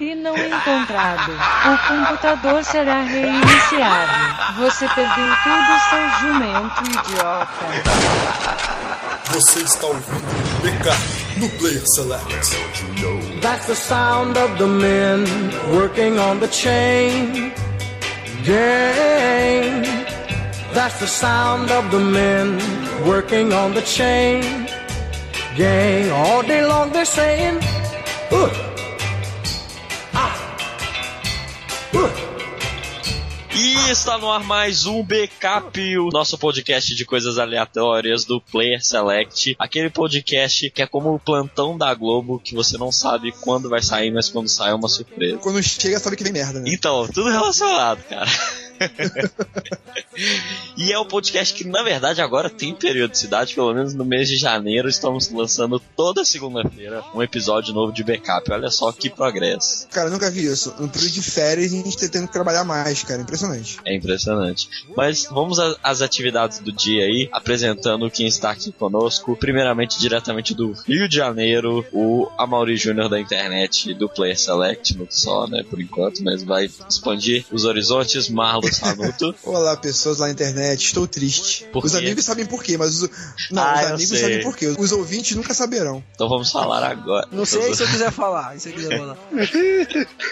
e não encontrado. O computador será reiniciado. Você perdeu tudo, seu jumento idiota. Você está ouvindo BK no Player Select. That's the sound of the men working on the chain gang. That's the sound of the men working on the chain gang. All day long they're saying, uh, E está no ar mais um Backup, o nosso podcast de coisas aleatórias do Player Select. Aquele podcast que é como o plantão da Globo, que você não sabe quando vai sair, mas quando sai é uma surpresa. Quando chega, sabe que vem merda, né? Então, tudo relacionado, cara. E é um podcast que, na verdade, agora tem periodicidade, pelo menos no mês de janeiro, estamos lançando toda segunda-feira um episódio novo de backup. Olha só que progresso. Cara, eu nunca vi isso. No período de férias, a gente tá tendo que trabalhar mais, cara. Impressionante. É impressionante. Mas vamos às atividades do dia aí, apresentando quem está aqui conosco. Primeiramente, diretamente do Rio de Janeiro, o Amaury Júnior da internet do Player Select, não só, né, por enquanto, mas vai expandir os horizontes. Marlos Sanuto. Olá, pessoas lá na internet. Estou triste. Por os quê? amigos sabem por quê, mas os, não, Ah, os amigos sei. sabem por quê. Os ouvintes nunca saberão. Então vamos falar agora. Não sei se eu quiser falar. Se eu quiser falar.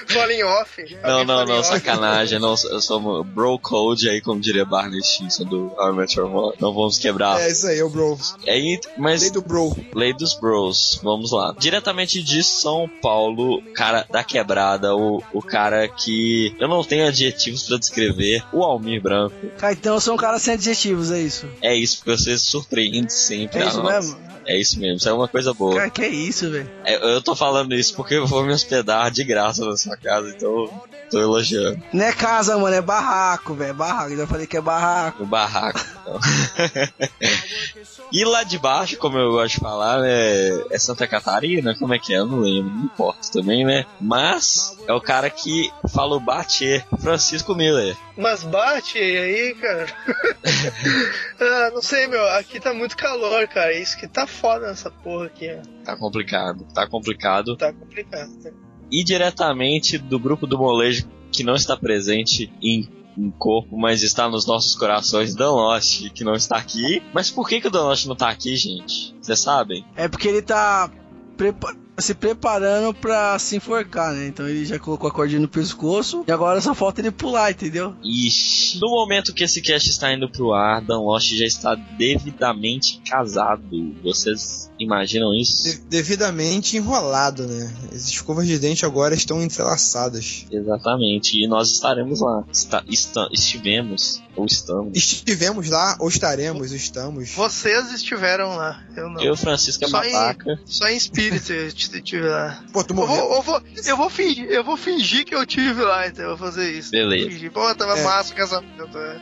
Fala em off. Não, não, não, sacanagem. Não, eu sou bro code aí, como diria Barney Stinson do How I Met Your Mother. Não vamos quebrar. É isso aí, é o bro. Aí, mas Lei do bro. Lei dos Bros, vamos lá. Diretamente de São Paulo, cara da quebrada, o, o cara que eu não tenho adjetivos pra descrever, o Almir Branco. Cara, então eu sou um cara sem adjetivos, é isso. É isso, porque você surpreende sempre. É isso nós. mesmo? É isso mesmo, isso é uma coisa boa. Cara, que é isso, velho? É, eu tô falando isso porque eu vou me hospedar de graça na sua casa, então tô elogiando. Não é casa, mano, é barraco, velho. Barraco. Eu já falei que é barraco. O barraco. Então. e lá de baixo, como eu gosto de falar, né, é Santa Catarina, como é que é? Eu não lembro, não importa também, né? Mas é o cara que fala o Batê, Francisco Miller. Mas bate aí, cara. ah, não sei, meu. Aqui tá muito calor, cara. Isso que tá foda nessa porra aqui. ó. Tá complicado, tá complicado. Tá complicado. né? E diretamente do grupo do molejo que não está presente em em corpo, mas está nos nossos corações, Dan Lost, que não está aqui. Mas por que, que o Dan Lost não tá aqui, gente? Vocês sabem? É porque ele tá prepa- se preparando pra se enforcar, né? Então ele já colocou a cordinha no pescoço e agora só falta ele pular, entendeu? Ixi. No momento que esse cast está indo pro ar, Dan Lost já está devidamente casado. Vocês imaginam isso? De- devidamente enrolado, né? As escovas de dente agora estão entrelaçadas. Exatamente. E nós estaremos lá. Está, esta- estivemos, ou estamos. Estivemos lá, ou estaremos, estamos. Vocês estiveram lá. Eu não. Eu, Francisco, é Só em- babaca. Só em espírito eu estive lá. Pô, tu Eu vou, morreu. eu, vou, eu, vou fingir, eu vou fingir que eu tive lá, então eu vou fazer isso. Beleza. Pô, tava É. massa o casamento. é.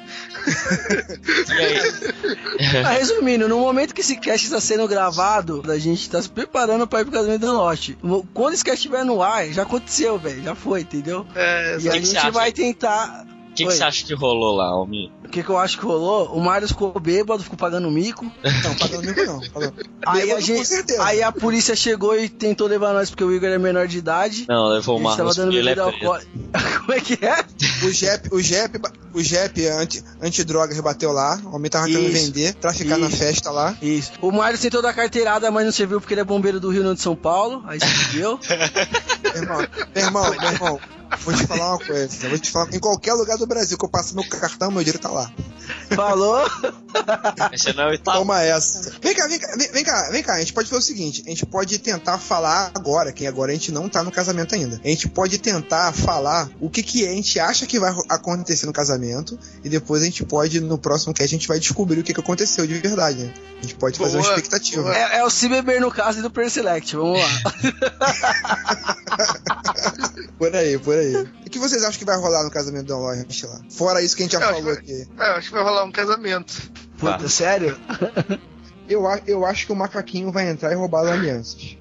E aí? Ah, resumindo, no momento que esse cast está sendo gravado, a gente tá se preparando pra ir pro casamento do Lost. Quando esse cast estiver no ar, já aconteceu, velho. Já foi, entendeu? É, E a gente vai tentar. O que, que você acha que rolou lá, Almi? O que, que eu acho que rolou? O Mario ficou bêbado, ficou pagando mico. Não, pagando mico não. Pagando... Aí a, Bêbado, gente, aí a polícia chegou e tentou levar nós porque o Igor é menor de idade. Não, levou estava música dando ele é alcoólica. Como é que é? O Jep, o Jep, o Jep anti, antidrogas bateu lá. O homem tava querendo Isso. vender, traficar na Isso. festa lá. Isso. O Mário tentou dar carteirada, mas não serviu porque ele é bombeiro do Rio, não de São Paulo. Aí se fudeu. Meu irmão, meu irmão, meu irmão, vou te falar uma coisa. Vou te falar, em qualquer lugar do Brasil que eu passo meu cartão, meu dinheiro tá lá. Falou. Esse não é o Itaú. Toma essa. Vem cá, vem cá, vem, cá, vem cá. A gente pode fazer o seguinte: a gente pode tentar falar agora, que agora a gente não tá no casamento ainda. A gente pode tentar falar o que, que a gente acha que vai acontecer no casamento. E depois a gente pode, no próximo cast, a gente vai descobrir o que, que aconteceu de verdade. Né? A gente pode fazer uma Boa, expectativa. boa. É, é o se beber no caso e do Perselect. Vamos lá. Por aí, por aí. O que vocês acham que vai rolar no casamento do Lost lá? Fora isso que a gente já Eu falou aqui. É, eu acho que vai rolar um casamento. Puta, sério? Eu, eu acho que o macaquinho vai entrar e roubar as alianças.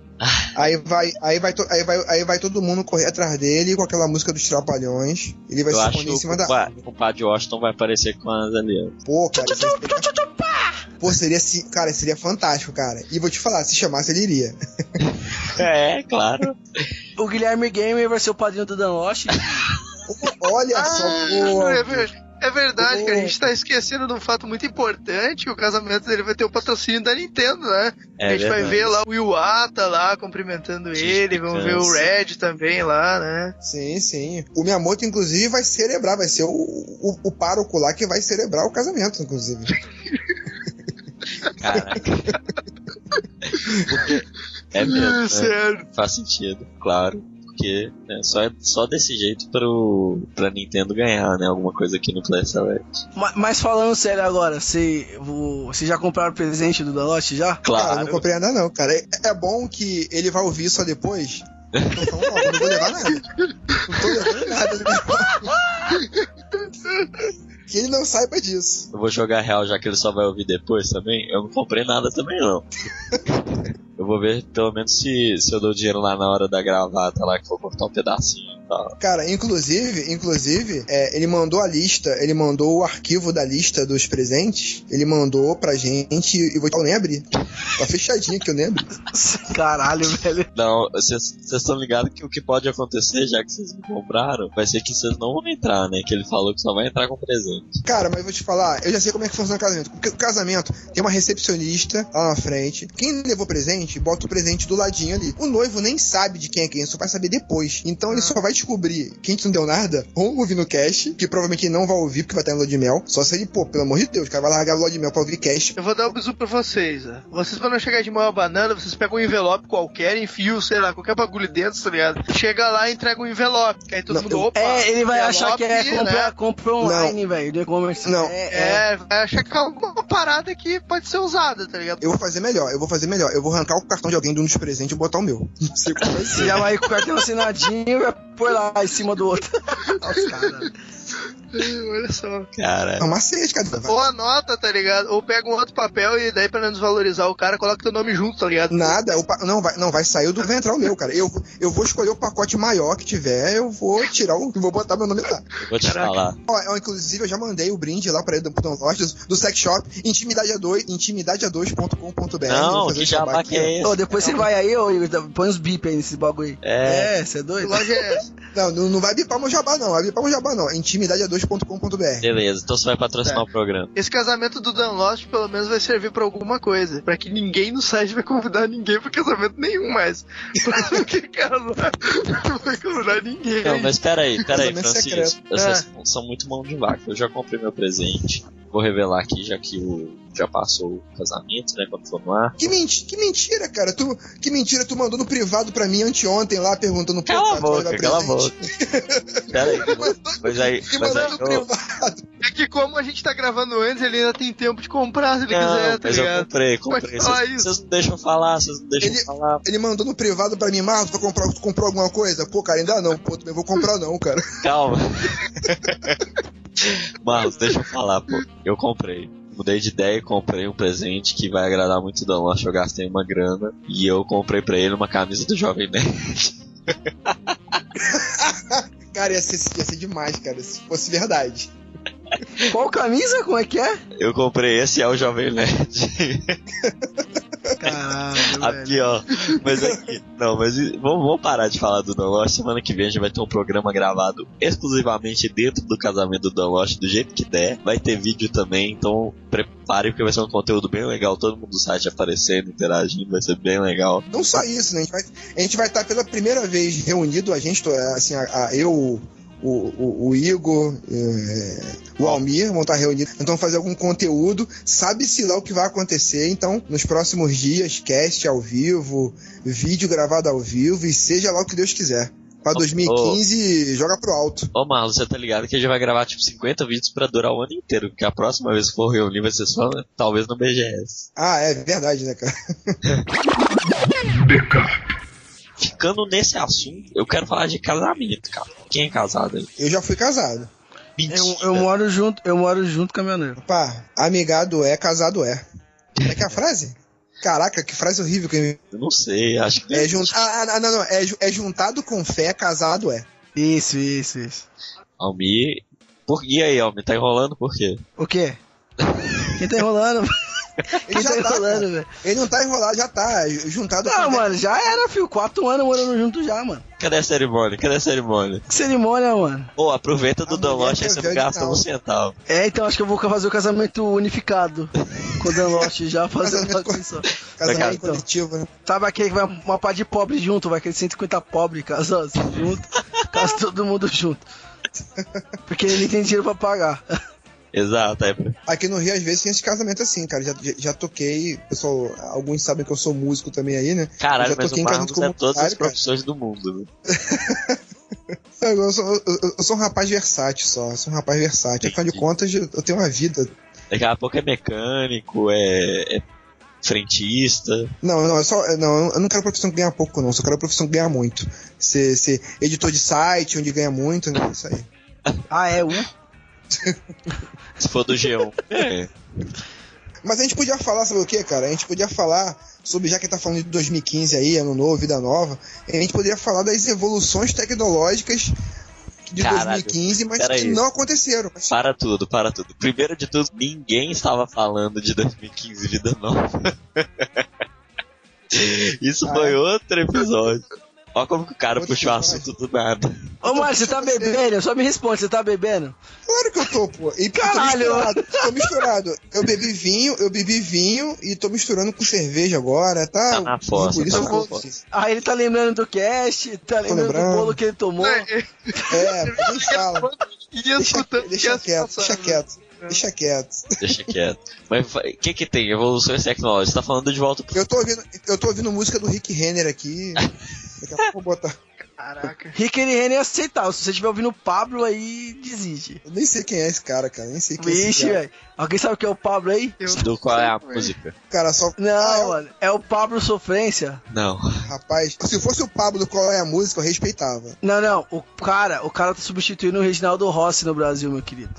Aí vai, aí, vai to- aí, vai, aí vai todo mundo correr atrás dele com aquela música dos Trapalhões. Ele vai Eu se esconder em cima o, da. o padre Washington vai aparecer com as alianças. Pô, cara, aí Pô, seria assim, cara, seria fantástico, cara. E vou te falar, se chamasse, ele iria. É, claro. O Guilherme Gamer vai ser o padrinho do Dan Lost. Olha só, Ah, pô. é, ver- é verdade, Pô. cara. A gente tá esquecendo de um fato muito importante: que o casamento dele vai ter o patrocínio da Nintendo, né? É a gente vai verdade. ver lá o Iwata lá cumprimentando ele, vamos ver o. Red também lá, né? Sim, sim. O Miyamoto, inclusive, vai celebrar, vai ser o, o, o pároco lá que vai celebrar o casamento, inclusive. Caraca. É mesmo. Né? sério. Faz sentido, claro. Porque né, só, é- só desse jeito pro, pra Nintendo ganhar, né? Alguma coisa aqui no Play Select. Ma- Mas falando sério agora, você você já compraram o presente do Dan Lost já? Cara, Claro. não comprei ainda não, cara. É, é bom que ele vai ouvir só depois. Então, eu não vou levar nada. Não tô levando nada. que ele não saiba disso. Eu vou jogar real já que ele só vai ouvir depois também. Eu não comprei nada também não. eu vou ver pelo menos se, se eu dou dinheiro lá na hora da gravata lá que for cortar um pedacinho. Cara, inclusive, inclusive, é, ele mandou a lista, ele mandou o arquivo da lista dos presentes, ele mandou pra gente e vou eu nem abrir. Tá fechadinho que eu nem abri. Caralho, velho. Não, vocês estão ligados que o que pode acontecer, já que vocês não compraram, vai ser que vocês não vão entrar, né? Que ele falou que só vai entrar com presente. Cara, mas eu vou te falar, eu já sei como é que funciona o casamento. Porque o casamento tem uma recepcionista lá na frente. Quem levou presente, bota o presente do ladinho ali. O noivo nem sabe de quem é quem, só vai saber depois. Então ele só vai descobrir quem que não deu nada, ou ouvir no cast, que provavelmente ele não vai ouvir porque vai estar em lua de mel. Só se ele, pô, pelo amor de Deus, o cara vai largar a lua de mel pra ouvir cast. Eu vou dar um bisu pra vocês, né? Vocês quando chegar de mão a banana, vocês pegam um envelope qualquer, enfiam, sei lá, qualquer bagulho dentro, tá ligado? Chega lá e entrega um envelope. Que aí todo Não, mundo, eu- opa. É, ele vai achar que é comprar, né? compra online, velho, do e-commerce. Não. É, é. É, vai achar que é uma parada que pode ser usada, tá ligado? Eu vou fazer melhor, eu vou fazer melhor. Eu vou arrancar o cartão de alguém de um dos presentes e botar o meu. Não sei como vai ser. já vai com o cartão assinadinho e pôr lá em cima do outro. Olha os caras. Olha só. Cara, É um macete, cara. Vai- Ou anota, tá ligado? Ou pega um outro papel e daí pra não desvalorizar o cara, coloca teu nome junto, tá ligado? Nada, o pa- não, vai, não, vai sair do. Vai entrar o meu, cara. Eu, eu vou escolher o pacote maior que tiver, eu vou tirar o. Vou botar meu nome lá. vou te falar. Ó, eu, inclusive, eu já mandei o brinde lá pra ele do Botão Lost, do, Sex Shop, intimidade a 2, intimidadeA2.com.br. Não, Vou fazer que jabá que é Ô, esse? depois você vai aí, ô, Igor, põe uns bip aí nesse bagulho aí. É. É, você é Que doido? loja é essa? Não, não, não vai bipar meu jabá, não. Vai bipar meu jabá, não. É intimidadeA2.com.br. Beleza, então você vai patrocinar É. o programa. Esse casamento do Dan Lost pelo menos vai servir pra alguma coisa. Pra que ninguém no site vai convidar ninguém pro casamento nenhum mais. Porque casar não vai convidar ninguém. Não, mas peraí, peraí, Francisco. secreto. Vocês são muito mão de vaca. Eu já comprei meu presente. Vou revelar aqui, já que o, já passou o casamento, né? Quando for no ar. Que, menti que mentira, cara. Tu, que mentira tu mandou no privado pra mim anteontem lá, perguntando Cala a boca, cala a? Peraí, mas aí. Que Mas aí mandou no eu, privado. É que como a gente tá gravando antes, ele ainda tem tempo de comprar se ele não, quiser, tá mas eu ligado? comprei, Pode comprei. falar Vocês não deixam falar, vocês não deixam Ele- falar. Ele mandou no privado pra mim, Marcos, tu, comprar, tu comprou alguma coisa? Pô, cara, ainda não. Pô, também vou comprar não, cara. Calma. Marlos, deixa eu falar, pô. Eu comprei. Mudei de ideia e comprei um presente que vai agradar muito o Dan Lost. Eu gastei uma grana e eu comprei pra ele uma camisa do Jovem Nerd. Cara, ia ser, ia ser demais, cara, se fosse verdade. Qual camisa? Como é que é? Eu comprei esse é o Jovem Nerd. Caralho, Aqui, ó. Mas aqui. Não, mas vamos, vamos parar de falar do Dan Lost. Semana que vem a gente vai ter um programa gravado exclusivamente dentro do casamento do Dan Lost, do jeito que der. Vai ter vídeo também, então prepare porque vai ser um conteúdo bem legal. Todo mundo do site aparecendo, interagindo, vai ser bem legal. Não só isso, né? A gente vai, estar pela primeira vez reunido, a gente, assim, a, a- eu, o, o, o Igor, é, o Almir vão estar reunidos. Então fazer algum conteúdo. Sabe-se lá o que vai acontecer. Então, nos próximos dias, cast ao vivo, vídeo gravado ao vivo e seja lá o que Deus quiser. Pra 2015, joga pro alto. Ô Marlon, você tá ligado que a gente vai gravar tipo 50 vídeos pra durar o ano inteiro, porque a próxima vez que for reunir vai ser só, né, talvez no BGS. Ah, é verdade, né, cara? Ficando nesse assunto, eu quero falar de casamento, cara. Quem é casado aí? Eu já fui casado. Eu, eu moro junto, eu moro junto com a minha noiva. Pá, amigado é, casado é. Como é que é a frase? Caraca, que frase horrível que eu Eu não sei, acho que. É, jun... ah, ah, não, não, é, é juntado com fé, casado é. Isso, isso, isso. Almir. Por... E aí, Almir, tá enrolando por quê? O quê? Quem tá enrolando? Ele Quem tá já tá, enrolando, velho? Ele não tá enrolado, já tá. Juntado Não, mano, já era, filho. Quatro anos morando junto já, mano. Cadê a cerimônia? Cadê a cerimônia? Que cerimônia, mano. Pô, aproveita do Dan Lost aí você não gasta um centavo. É, então acho que eu vou fazer o casamento unificado com o Dan Lost já Casamento uma coisa só. Casamento É, então. coletivo, né? Sabe aquele que vai uma par de pobre junto, vai aquele 150 pobre casar assim, junto, casa todo mundo junto. Porque ele tem dinheiro pra pagar. Exato, é. Aqui no Rio, às vezes, tem esse casamento assim, cara. Já, já, já toquei. Pessoal, alguns sabem que eu sou músico também aí, né? Caralho, já mas toquei o em casamento é todas as cara. profissões do mundo. né? Eu sou, eu, eu sou um rapaz versátil só. Eu sou um rapaz versátil. Afinal de contas, eu eu tenho uma vida. Daqui a pouco é mecânico, é, é frentista. Não, não, eu só. Não, eu não quero profissão que ganha pouco, não. Eu só quero profissão que ganha muito. Ser, ser editor de site, onde ganha muito, né? Isso aí. Ah, é? Um? Se for do G1. É. Mas a gente podia falar sobre o que, cara? A gente podia falar sobre, já que tá falando de 2015 aí, ano novo, vida nova, a gente poderia falar das evoluções tecnológicas de Caralho, 2015, mas que não aconteceram. Mas- Para tudo, para tudo. Primeiro de tudo, ninguém estava falando de 2015 Vida Nova. Isso Ah, foi é? outro episódio. Olha como que o cara puxou o assunto do nada. Ô, Mário, você tá bebendo? Só me responde, você tá bebendo? Claro que eu tô, pô. E Caralho! tô misturado. Tô misturado. Eu bebi vinho, eu bebi vinho e tô misturando com cerveja agora, tá? Tá na fossa, Por isso tá na vou- fossa. Ah, ele tá lembrando do cast, tá lembrando lembrando. do bolo que ele tomou. É, nem fala. Deixa, escutando deixa cast quieto, deixa quieto. Deixa quieto. Deixa quieto. Mas o que que tem? Evoluções tecnológicas. Você tá falando de volta pro... Eu tô ouvindo, eu tô ouvindo música do Rick Renner aqui. Daqui a pouco eu vou botar. Caraca. Rick e Renner é aceitável. Se você estiver ouvindo o Pablo aí, desiste. Eu nem sei quem é esse cara, cara. Nem sei quem é esse Vixe, cara. velho. Alguém sabe o que é o Pablo aí? Eu Do qual é a velho. música? Cara, só. Não, Ah, é mano. É o Pablo Sofrência. Não. Rapaz, se fosse o Pablo qual é a música, eu respeitava. Não, não. O cara, o cara tá substituindo o Reginaldo Rossi no Brasil, meu querido.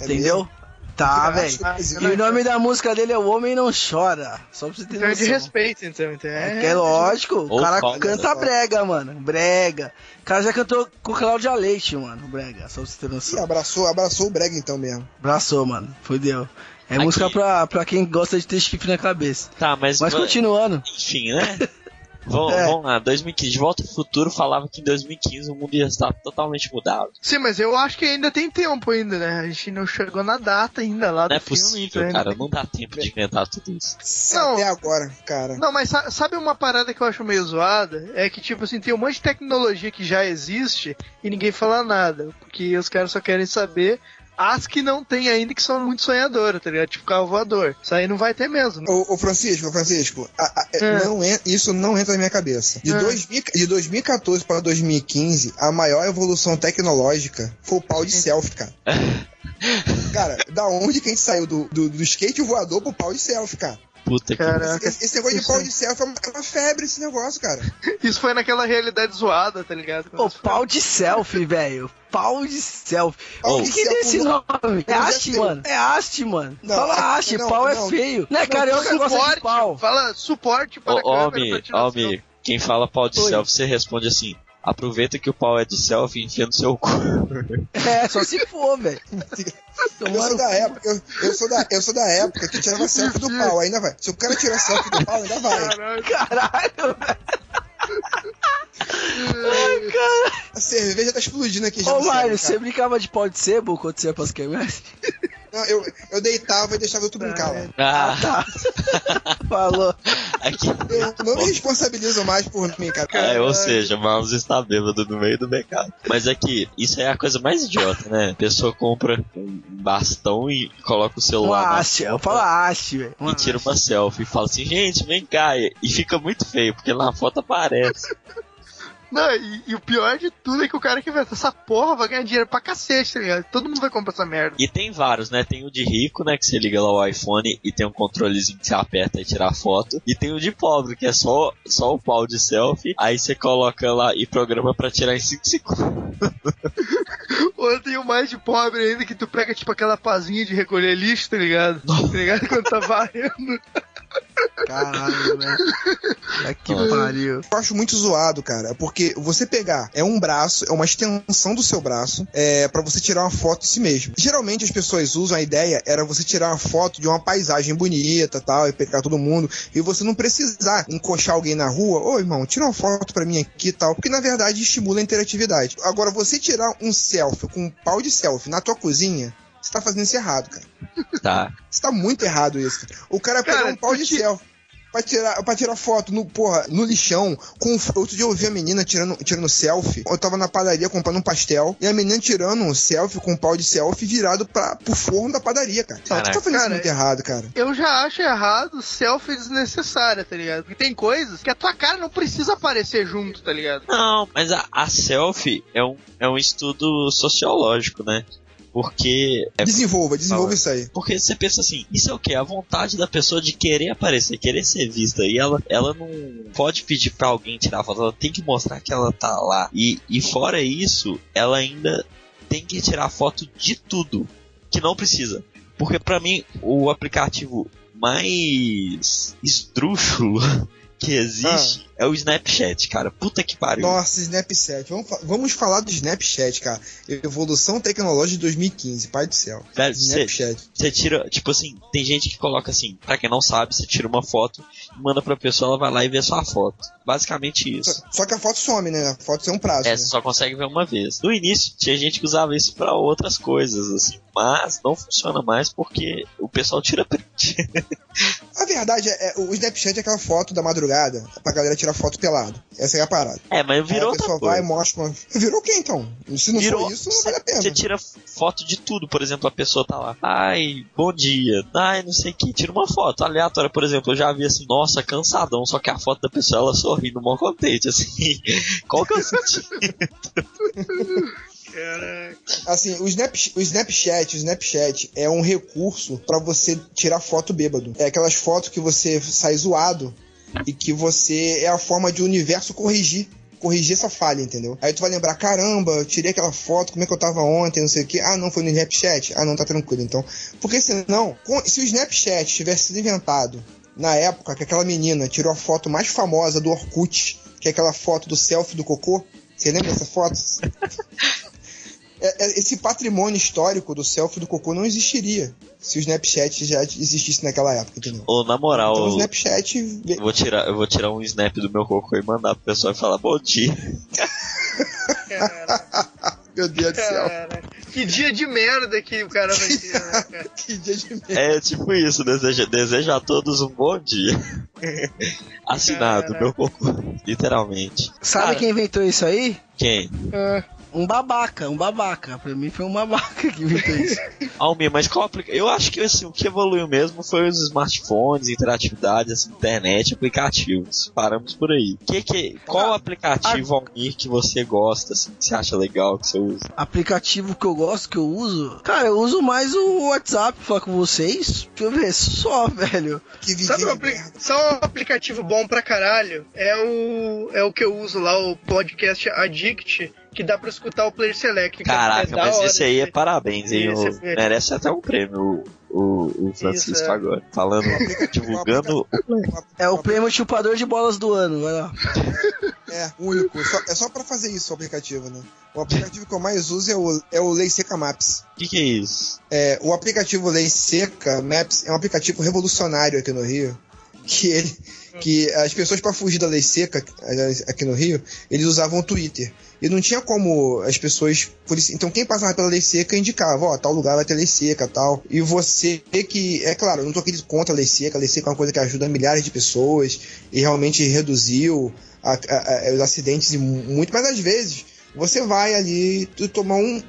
É Entendeu? mesmo? Tá, velho. E o nome da música dele é O Homem Não Chora. Só pra você ter Então é de noção. respeito, então. então É, é, que é lógico, o Ou cara canta né? brega, mano. Brega. O cara já cantou com Cláudia Leite, mano. Brega, só pra você ter Ih, noção. abraçou, abraçou o Brega então mesmo. Abraçou, mano. Fudeu. É Aqui. música pra, pra quem gosta de ter chifre na cabeça. Tá, mas... Mas continuando. Enfim, né? Vamos, É. vamos lá, 2015. De Volta pro Futuro falava que em 2015 o mundo ia estar totalmente mudado. Sim, mas eu acho que ainda tem tempo ainda, né? A gente não chegou na data ainda lá Não é do filme. possível, então cara. tem- Não dá tempo de inventar tudo isso. Não. Até agora, cara. Não, mas sa- sabe uma parada que eu acho meio zoada? É que, tipo assim, tem um monte de tecnologia que já existe e ninguém fala nada. Porque os caras só querem saber as que não tem ainda que são muito sonhadoras, tá ligado? Tipo carro voador. Isso aí não vai ter mesmo. Ô, ô, Francisco, Francisco, a- a- É. não en- isso não entra na minha cabeça. De, É. 2000 de 2014 para 2015, a maior evolução tecnológica foi o pau de selfie, cara. cara, da onde que a gente saiu? Do, do, do skate voador pro pau de selfie, cara. Puta que Caraca. Esse, esse negócio de pau é- de selfie é uma, febre esse negócio, cara. Isso foi naquela realidade zoada, tá ligado? Quando Ô, eles pau de selfie, velho. Pau de selfie. O que, que é esse no- nome? É haste, sei. mano. É haste, mano. Não, Fala é- haste, não, pau é não. feio. Não é carioca gosta de suporte, pau. Fala suporte para Ô, a câmera homem, homem, quem fala pau de Oi. selfie, você responde assim: aproveita que o pau é de selfie e enfia no seu cu. É, só se for, velho. Eu sou da época, eu, eu sou da, eu sou da época que tirava selfie do pau, ainda vai. Se o cara tirar selfie do pau, ainda vai. Caralho. Caralho, velho. Ai, cara. A cerveja tá explodindo aqui já. Ô, cérebro, Mário, você brincava de pau de sebo quando você ia pras quermesses? Não, eu, eu deitava e deixava outro brincar lá. Ah, Tá. Falou. aqui. Eu não me responsabilizo mais por mim, cara. É, ou seja, o Mouse está bêbado no meio do mercado. Mas aqui, isso é a coisa mais idiota, né? A pessoa compra um bastão e coloca o celular Uma haste, eu falo haste, velho. e tira uma selfie e fala assim, gente, vem cá. E e fica muito feio, porque na foto aparece. Não, e, e o pior de tudo é que o cara que inventa essa porra vai ganhar dinheiro pra cacete, tá ligado? Todo mundo vai comprar essa merda. E tem vários, né? Tem o de rico, né? Que você liga lá o iPhone e tem um controlezinho que você aperta e tira a foto. E tem o de pobre, que é só, só o pau de selfie. Aí você coloca lá e programa pra tirar em 5 segundos. Ou tem o mais de pobre ainda que tu pega tipo aquela pazinha de recolher lixo, tá ligado? Tá ligado? Quando tá varrendo. Caralho, velho. É que pariu. Eu acho muito zoado, cara, porque você pegar é um braço, é uma extensão do seu braço, é para você tirar uma foto de si mesmo. Geralmente as pessoas usam a ideia era você tirar uma foto de uma paisagem bonita, tal, e pegar todo mundo, e você não precisar encoxar alguém na rua, ô irmão, tira uma foto pra mim aqui e tal, porque na verdade estimula a interatividade. Agora você tirar um selfie com um pau de selfie na tua cozinha, você tá fazendo isso errado, cara. Tá. Você tá muito errado isso. O cara Cara, pegou um pau tu de ti- selfie. Pra tirar, pra tirar foto no, porra, no lixão, com outro dia eu vi a menina tirando, tirando selfie. Eu tava na padaria comprando um pastel, e a menina tirando um selfie com um pau de selfie virado pra, pro forno da padaria, cara. Tu Caraca. tá fazendo isso Cara, muito errado, cara. Eu já acho errado selfie desnecessária, tá ligado? Porque tem coisas que a tua cara não precisa aparecer junto, tá ligado? Não, mas a, a selfie é um, é um estudo sociológico, né? Porque é Desenvolva, desenvolva isso aí. Porque você pensa assim, isso é o que? A vontade da pessoa de querer aparecer, querer ser vista. E ela, ela não pode pedir pra alguém tirar foto, ela tem que mostrar que ela tá lá. E, e fora isso, ela ainda tem que tirar foto de tudo que não precisa. Porque pra mim, o aplicativo mais esdrúxulo que existe é o Snapchat, cara. Puta que pariu. Nossa, Snapchat. Vamos, vamos falar do Snapchat, cara. Evolução tecnológica de 2015, pai do céu. Velho, Snapchat. Você tira, tipo assim, tem gente que coloca assim, pra quem não sabe, você tira uma foto e manda pra pessoa, ela vai lá e vê sua foto. Basicamente isso. Só, só que a foto some, né? A foto tem um prazo. É, né? você só consegue ver uma vez. No início, tinha gente que usava isso pra outras coisas, assim, mas não funciona mais porque o pessoal tira print. A verdade é, é, o Snapchat é aquela foto da madrugada pra galera tirar foto pelado. Essa é a parada. É, mas Aí virou a outra pessoa coisa. e mostra uma... Virou o que então? Se não Virou, for isso, não vale a pena. Você tira foto de tudo, por exemplo, a pessoa tá lá. Ai, bom dia. Ai, não sei o que. Tira uma foto aleatória, por exemplo. Eu já vi assim, nossa, cansadão. Só que a foto da pessoa, ela sorrindo, mó contente, assim. Qual que é o sentido? Caraca. Assim, o, Snap, o Snapchat, o Snapchat é um recurso pra você tirar foto bêbado. É aquelas fotos que você sai zoado e que você é a forma de o universo corrigir. Corrigir essa falha, entendeu? Aí tu vai lembrar, caramba, eu tirei aquela foto, como é que eu tava ontem, não sei o que. Ah, não, foi no Snapchat. Ah, não, tá tranquilo, então. Porque senão, se o Snapchat tivesse sido inventado na época que aquela menina tirou a foto mais famosa do Orkut, que é aquela foto do selfie do cocô, você lembra dessa foto? É- é- esse patrimônio histórico do selfie do cocô não existiria se o Snapchat já existisse naquela época, entendeu? Ou na moral, Então o eu Snapchat. eu vou tirar, eu vou tirar um snap do meu cocô e mandar pra pessoa e falar bom dia. Meu Deus do céu. Que dia de merda que o cara vai ter, né, cara? Que dia de merda. É tipo isso, deseja, desejo a todos um bom dia. Assinado, Caraca. meu cocô. Literalmente. Sabe Cara, quem inventou isso aí? Quem? Ah, Um babaca, um babaca. Pra mim foi um babaca que inventou isso. Almir, mas qual aplica... Eu acho que assim, o que evoluiu mesmo foi os smartphones, interatividade, assim, internet, aplicativos. Paramos por aí. Que que... Qual aplicativo, Almir, que você gosta, assim, que você acha legal, que você usa? Aplicativo que eu gosto, que eu uso. Cara, eu uso mais o WhatsApp pra falar com vocês. Deixa eu ver, só, velho. Que Sabe um apli- só um aplicativo bom pra caralho? É o, é o que eu uso lá, o podcast Addict, que dá pra escutar o Player Select. que é Caraca, da mas hora esse aí é parabéns, hein? O- é. Merece até um prêmio, o, o, Francisco Isso, é. agora. Falando, divulgando É o prêmio chupador de bolas do ano, vai lá. É, único. Só- é só pra fazer isso o aplicativo, né? O aplicativo que eu mais uso é o, é o Lei Seca Maps. O que, que é isso? É, o aplicativo Lei Seca Maps é um aplicativo revolucionário aqui no Rio. Que ele. Que as pessoas, pra fugir da lei seca aliás, aqui no Rio, eles usavam o Twitter. E não tinha como as pessoas. Então quem passava pela lei seca indicava, ó, tal lugar vai ter lei seca tal. E você que. É claro, eu não tô aqui contra a lei seca, a lei seca é uma coisa que ajuda milhares de pessoas e realmente reduziu a- a- a- os acidentes e mu- muito, mas às vezes você vai ali tu tomar um,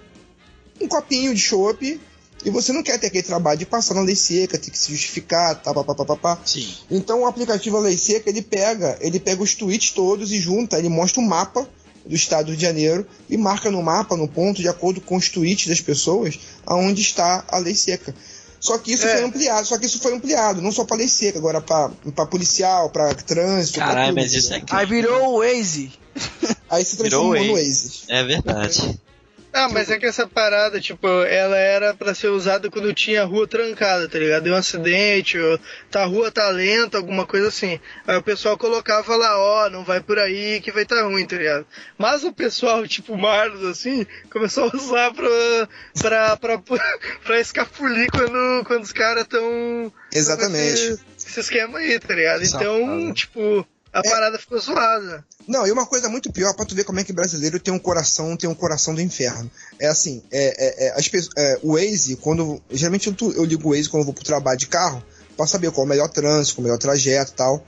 um copinho de chopp e você não quer ter aquele trabalho de passar na lei seca, ter que se justificar, tá, pá, pá, pá, pá, pá. Sim. Então o aplicativo Lei Seca, ele pega, ele pega os tweets todos e junta, ele mostra um mapa do estado do Rio de Janeiro e marca no mapa, no ponto, de acordo com os tweets das pessoas, aonde está a lei seca. Só que isso É. foi ampliado, só que isso foi ampliado, não só para lei seca, agora para policial, para trânsito, Caralho, mas isso é? Aí virou o Waze. Aí se transformou no Waze. Waze. É verdade. Ah, mas é que essa parada, tipo, ela era pra ser usada quando tinha a rua trancada, tá ligado? Deu um acidente, ou tá, a rua tá lenta, alguma coisa assim. Aí o pessoal colocava lá, ó, não vai por aí que vai tá ruim, tá ligado? Mas o pessoal, tipo, Marlos, assim, começou a usar pra, pra, pra, pra, escapulir quando, quando os caras tão... Exatamente. Esse, esse esquema aí, tá ligado? Então, tipo, a É. parada ficou zoada. Não, e uma coisa muito pior pra tu ver como é que brasileiro tem um coração, tem um coração do inferno. É assim, é, é, é, as pessoas, é, o Waze, quando. Geralmente eu, eu ligo o Waze quando eu vou pro trabalho de carro, pra saber qual é o melhor trânsito, qual é o melhor trajeto e tal.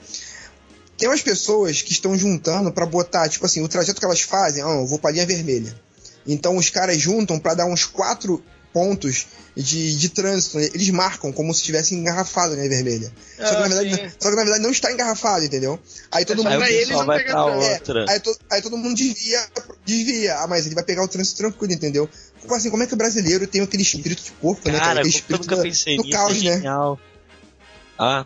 Tem umas pessoas que estão juntando pra botar, tipo assim, o trajeto que elas fazem, ah, eu vou pra linha vermelha. Então os caras juntam pra dar uns quatro pontos de, de trânsito. né? Eles marcam como se estivesse engarrafado na linha vermelha. só, que Ah, na verdade, sim. só que na verdade não está engarrafado, entendeu? Aí todo Aí mundo pessoal não vai pega outra. Aí, to- aí todo mundo desvia, desvia. Ah, mas ele vai pegar o trânsito tranquilo, entendeu? Tipo assim, como é que o brasileiro tem aquele espírito de porco, né? Cara, Aquele eu espírito nunca da- pensei do nisso, caos, é né? genial. Ah,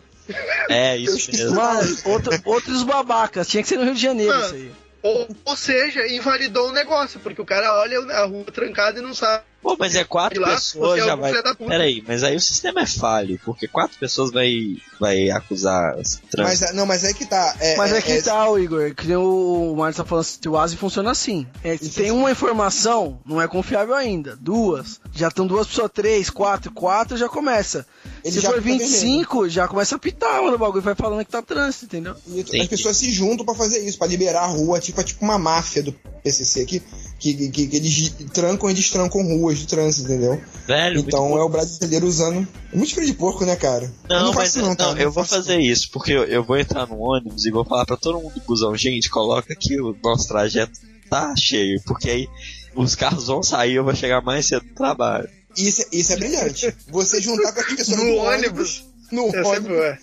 é isso mesmo. Mano, outro- outros babacas. Tinha que ser no Rio de Janeiro Ah. isso aí. Ou, ou seja, invalidou o negócio, porque o cara olha a rua trancada e não sabe Pô, mas é quatro lá, pessoas, é já vai. Peraí, mas aí o sistema é falho, porque quatro pessoas vai, vai acusar esse Mas, trânsito. não, mas é que tá. É, Mas é, é, que é- tá, o Igor, que nem o Marcos tá falando, o ASI funciona assim. É, se tem uma informação, não é confiável ainda. Duas, já estão duas pessoas, três, quatro, quatro, já começa. Ele se já for fica 25, já começa a pitar, mano, o bagulho vai falando que tá trânsito, entendeu? E Entendi. as pessoas se juntam pra fazer isso, pra liberar a rua, tipo, é tipo uma máfia do PCC aqui, que, que, que eles trancam e destrancam ruas do trânsito, entendeu? Velho, Então é o brasileiro usando. Muito filho de porco, né, cara? eu Não, não mas não, não, cara. eu vou faço fazer isso, porque eu, eu vou entrar no ônibus e vou falar pra todo mundo do busão, gente, coloca aqui o nosso trajeto tá cheio, porque aí os carros vão sair, eu vou chegar mais cedo no trabalho. Isso, é- isso é brilhante. Você juntar com as pessoas No do ônibus. No Essa é ônibus.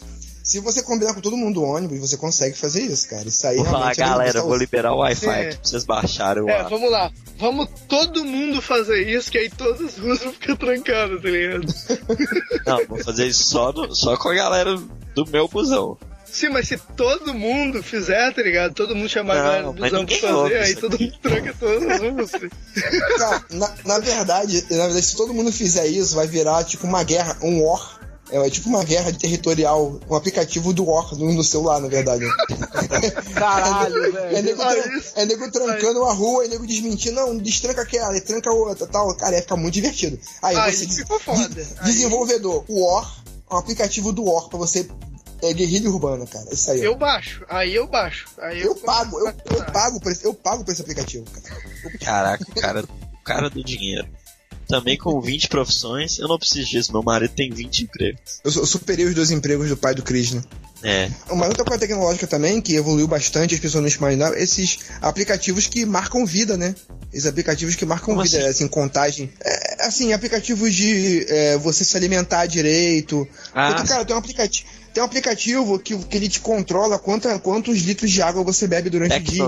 Se você combinar com todo mundo do ônibus, você consegue fazer isso, cara. Isso aí Vou falar, realmente é galera, vou liberar o Wi-Fi É. aqui pra vocês baixarem o É, ar. vamos lá. Vamos todo mundo fazer isso, que aí todas as ruas vão ficar trancadas, tá ligado? Não, vou fazer isso só, no- só com a galera do meu busão. Sim, mas se todo mundo fizer, tá ligado? Todo mundo chamar Não, a galera do mas busão pra fazer, aí todo mundo tranca todas as ruas. Cara, na, na verdade, na verdade, se todo mundo fizer isso, vai virar tipo uma guerra, um war. É tipo uma guerra territorial, um aplicativo do War no, no celular, na verdade. Caralho, É velho. nego, tran- isso. é nego trancando a rua e nego desmentindo, não, destranca aquela, e tranca outra tal. Cara, ia ficar muito divertido. Aí Aí você. ficou foda. de- Aí- desenvolvedor, o War, um aplicativo do War pra você. É guerrilha urbana, cara. Isso aí. Eu baixo, aí eu baixo. Aí Eu pago, eu, eu pago por esse, eu pago por esse aplicativo, cara. Caraca, o cara, o cara do dinheiro. Também com 20 profissões, eu não preciso disso. Meu marido tem 20 empregos. Eu, eu superei os dois empregos do pai do Chris, né? É, Uma outra coisa tecnológica também, que evoluiu bastante, as pessoas não imaginavam, esses aplicativos que marcam vida, né? Esses aplicativos que marcam Como vida, assim? assim, contagem. É, assim, aplicativos de é, você se alimentar direito. Ah, Porque, cara, tem um aplicativo. Tem um aplicativo que, que ele te controla quanta, quantos litros de água você bebe durante o dia.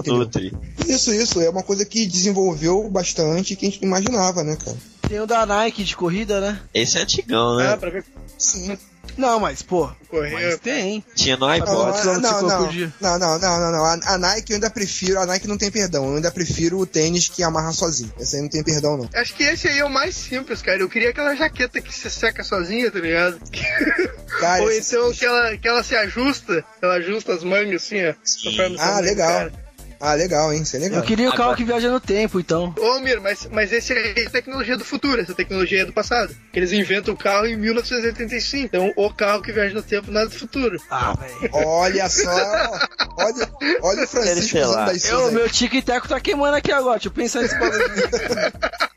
Isso, isso. É uma coisa que desenvolveu bastante que a gente não imaginava, né, cara? Tem o da Nike de corrida, né? Esse é antigão, né? Ah, pra ver Sim. Não, mas, pô, correr. mas tem. Tinha no iPod. Não, não, não, não, não, não, não, não. A, a Nike eu ainda prefiro, a Nike não tem perdão. Eu ainda prefiro o tênis que amarra sozinho. Esse aí não tem perdão, não. Acho que esse aí é o mais simples, cara. Eu queria aquela jaqueta que se seca sozinha, tá ligado? Cara, Ou esse- então que ela, que ela se ajusta, ela ajusta as mangas assim, ó. Sim. Ah, legal. cara. Ah, legal, hein? Isso é legal. Eu queria o carro Agora- que viaja no tempo, então. Ô, Mir, mas, mas esse aí é tecnologia do futuro, essa tecnologia é do passado. Eles inventam o carro em 1985. Então, o carro que viaja no tempo nada do futuro. Ah, velho. Olha só. Olha, olha o Francisco usando das Eu, meu tique e teco tá queimando aqui agora. Deixa eu pensar nesse bagulho.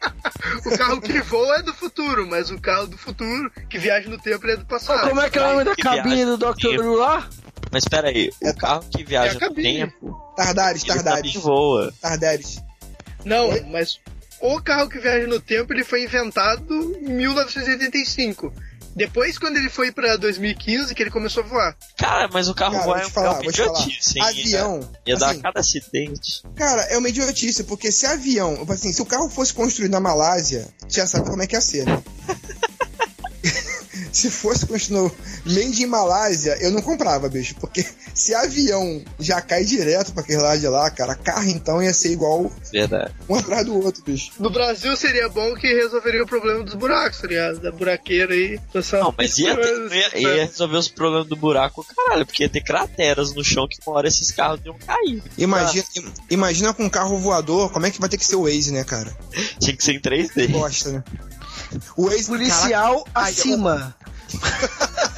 O carro que voa é do futuro, mas o carro do futuro que viaja no tempo é do passado. Como é que é o nome da cabine do Dr. Drew lá? Mas pera aí, o carro que viaja é a no tempo, Tardares, ele Tardares. voa. Tardares. Não, mas o carro que viaja no tempo ele foi inventado em 1985. Depois, quando ele foi pra 2015, que ele começou a voar. Cara, mas o carro Cara, voa vou é te falar, um vou te falar. idiotice, hein? Avião. Ia dar assim, cada acidente. Cara, é uma idiotice, porque se avião, assim, se o carro fosse construído na Malásia, já sabe como é que ia ser, né? Se fosse construído made in Malásia, eu não comprava, bicho. Porque se avião já cai direto pra aquele lado de lá, cara, carro então ia ser igual Verdade. um atrás do outro, bicho. No Brasil seria bom que resolveria o problema dos buracos, tá ligado? Da buraqueira aí. Pessoal, Não, mas ia, ter, ia, ia resolver os problemas do buraco, caralho, porque ia ter crateras no chão que uma hora esses carros iam cair. Imagina, im- imagina com um carro voador, como é que vai ter que ser o Waze, né, cara? Tinha que ser em 3D. Bosta, né? O Waze, Policial Caraca, ai, acima.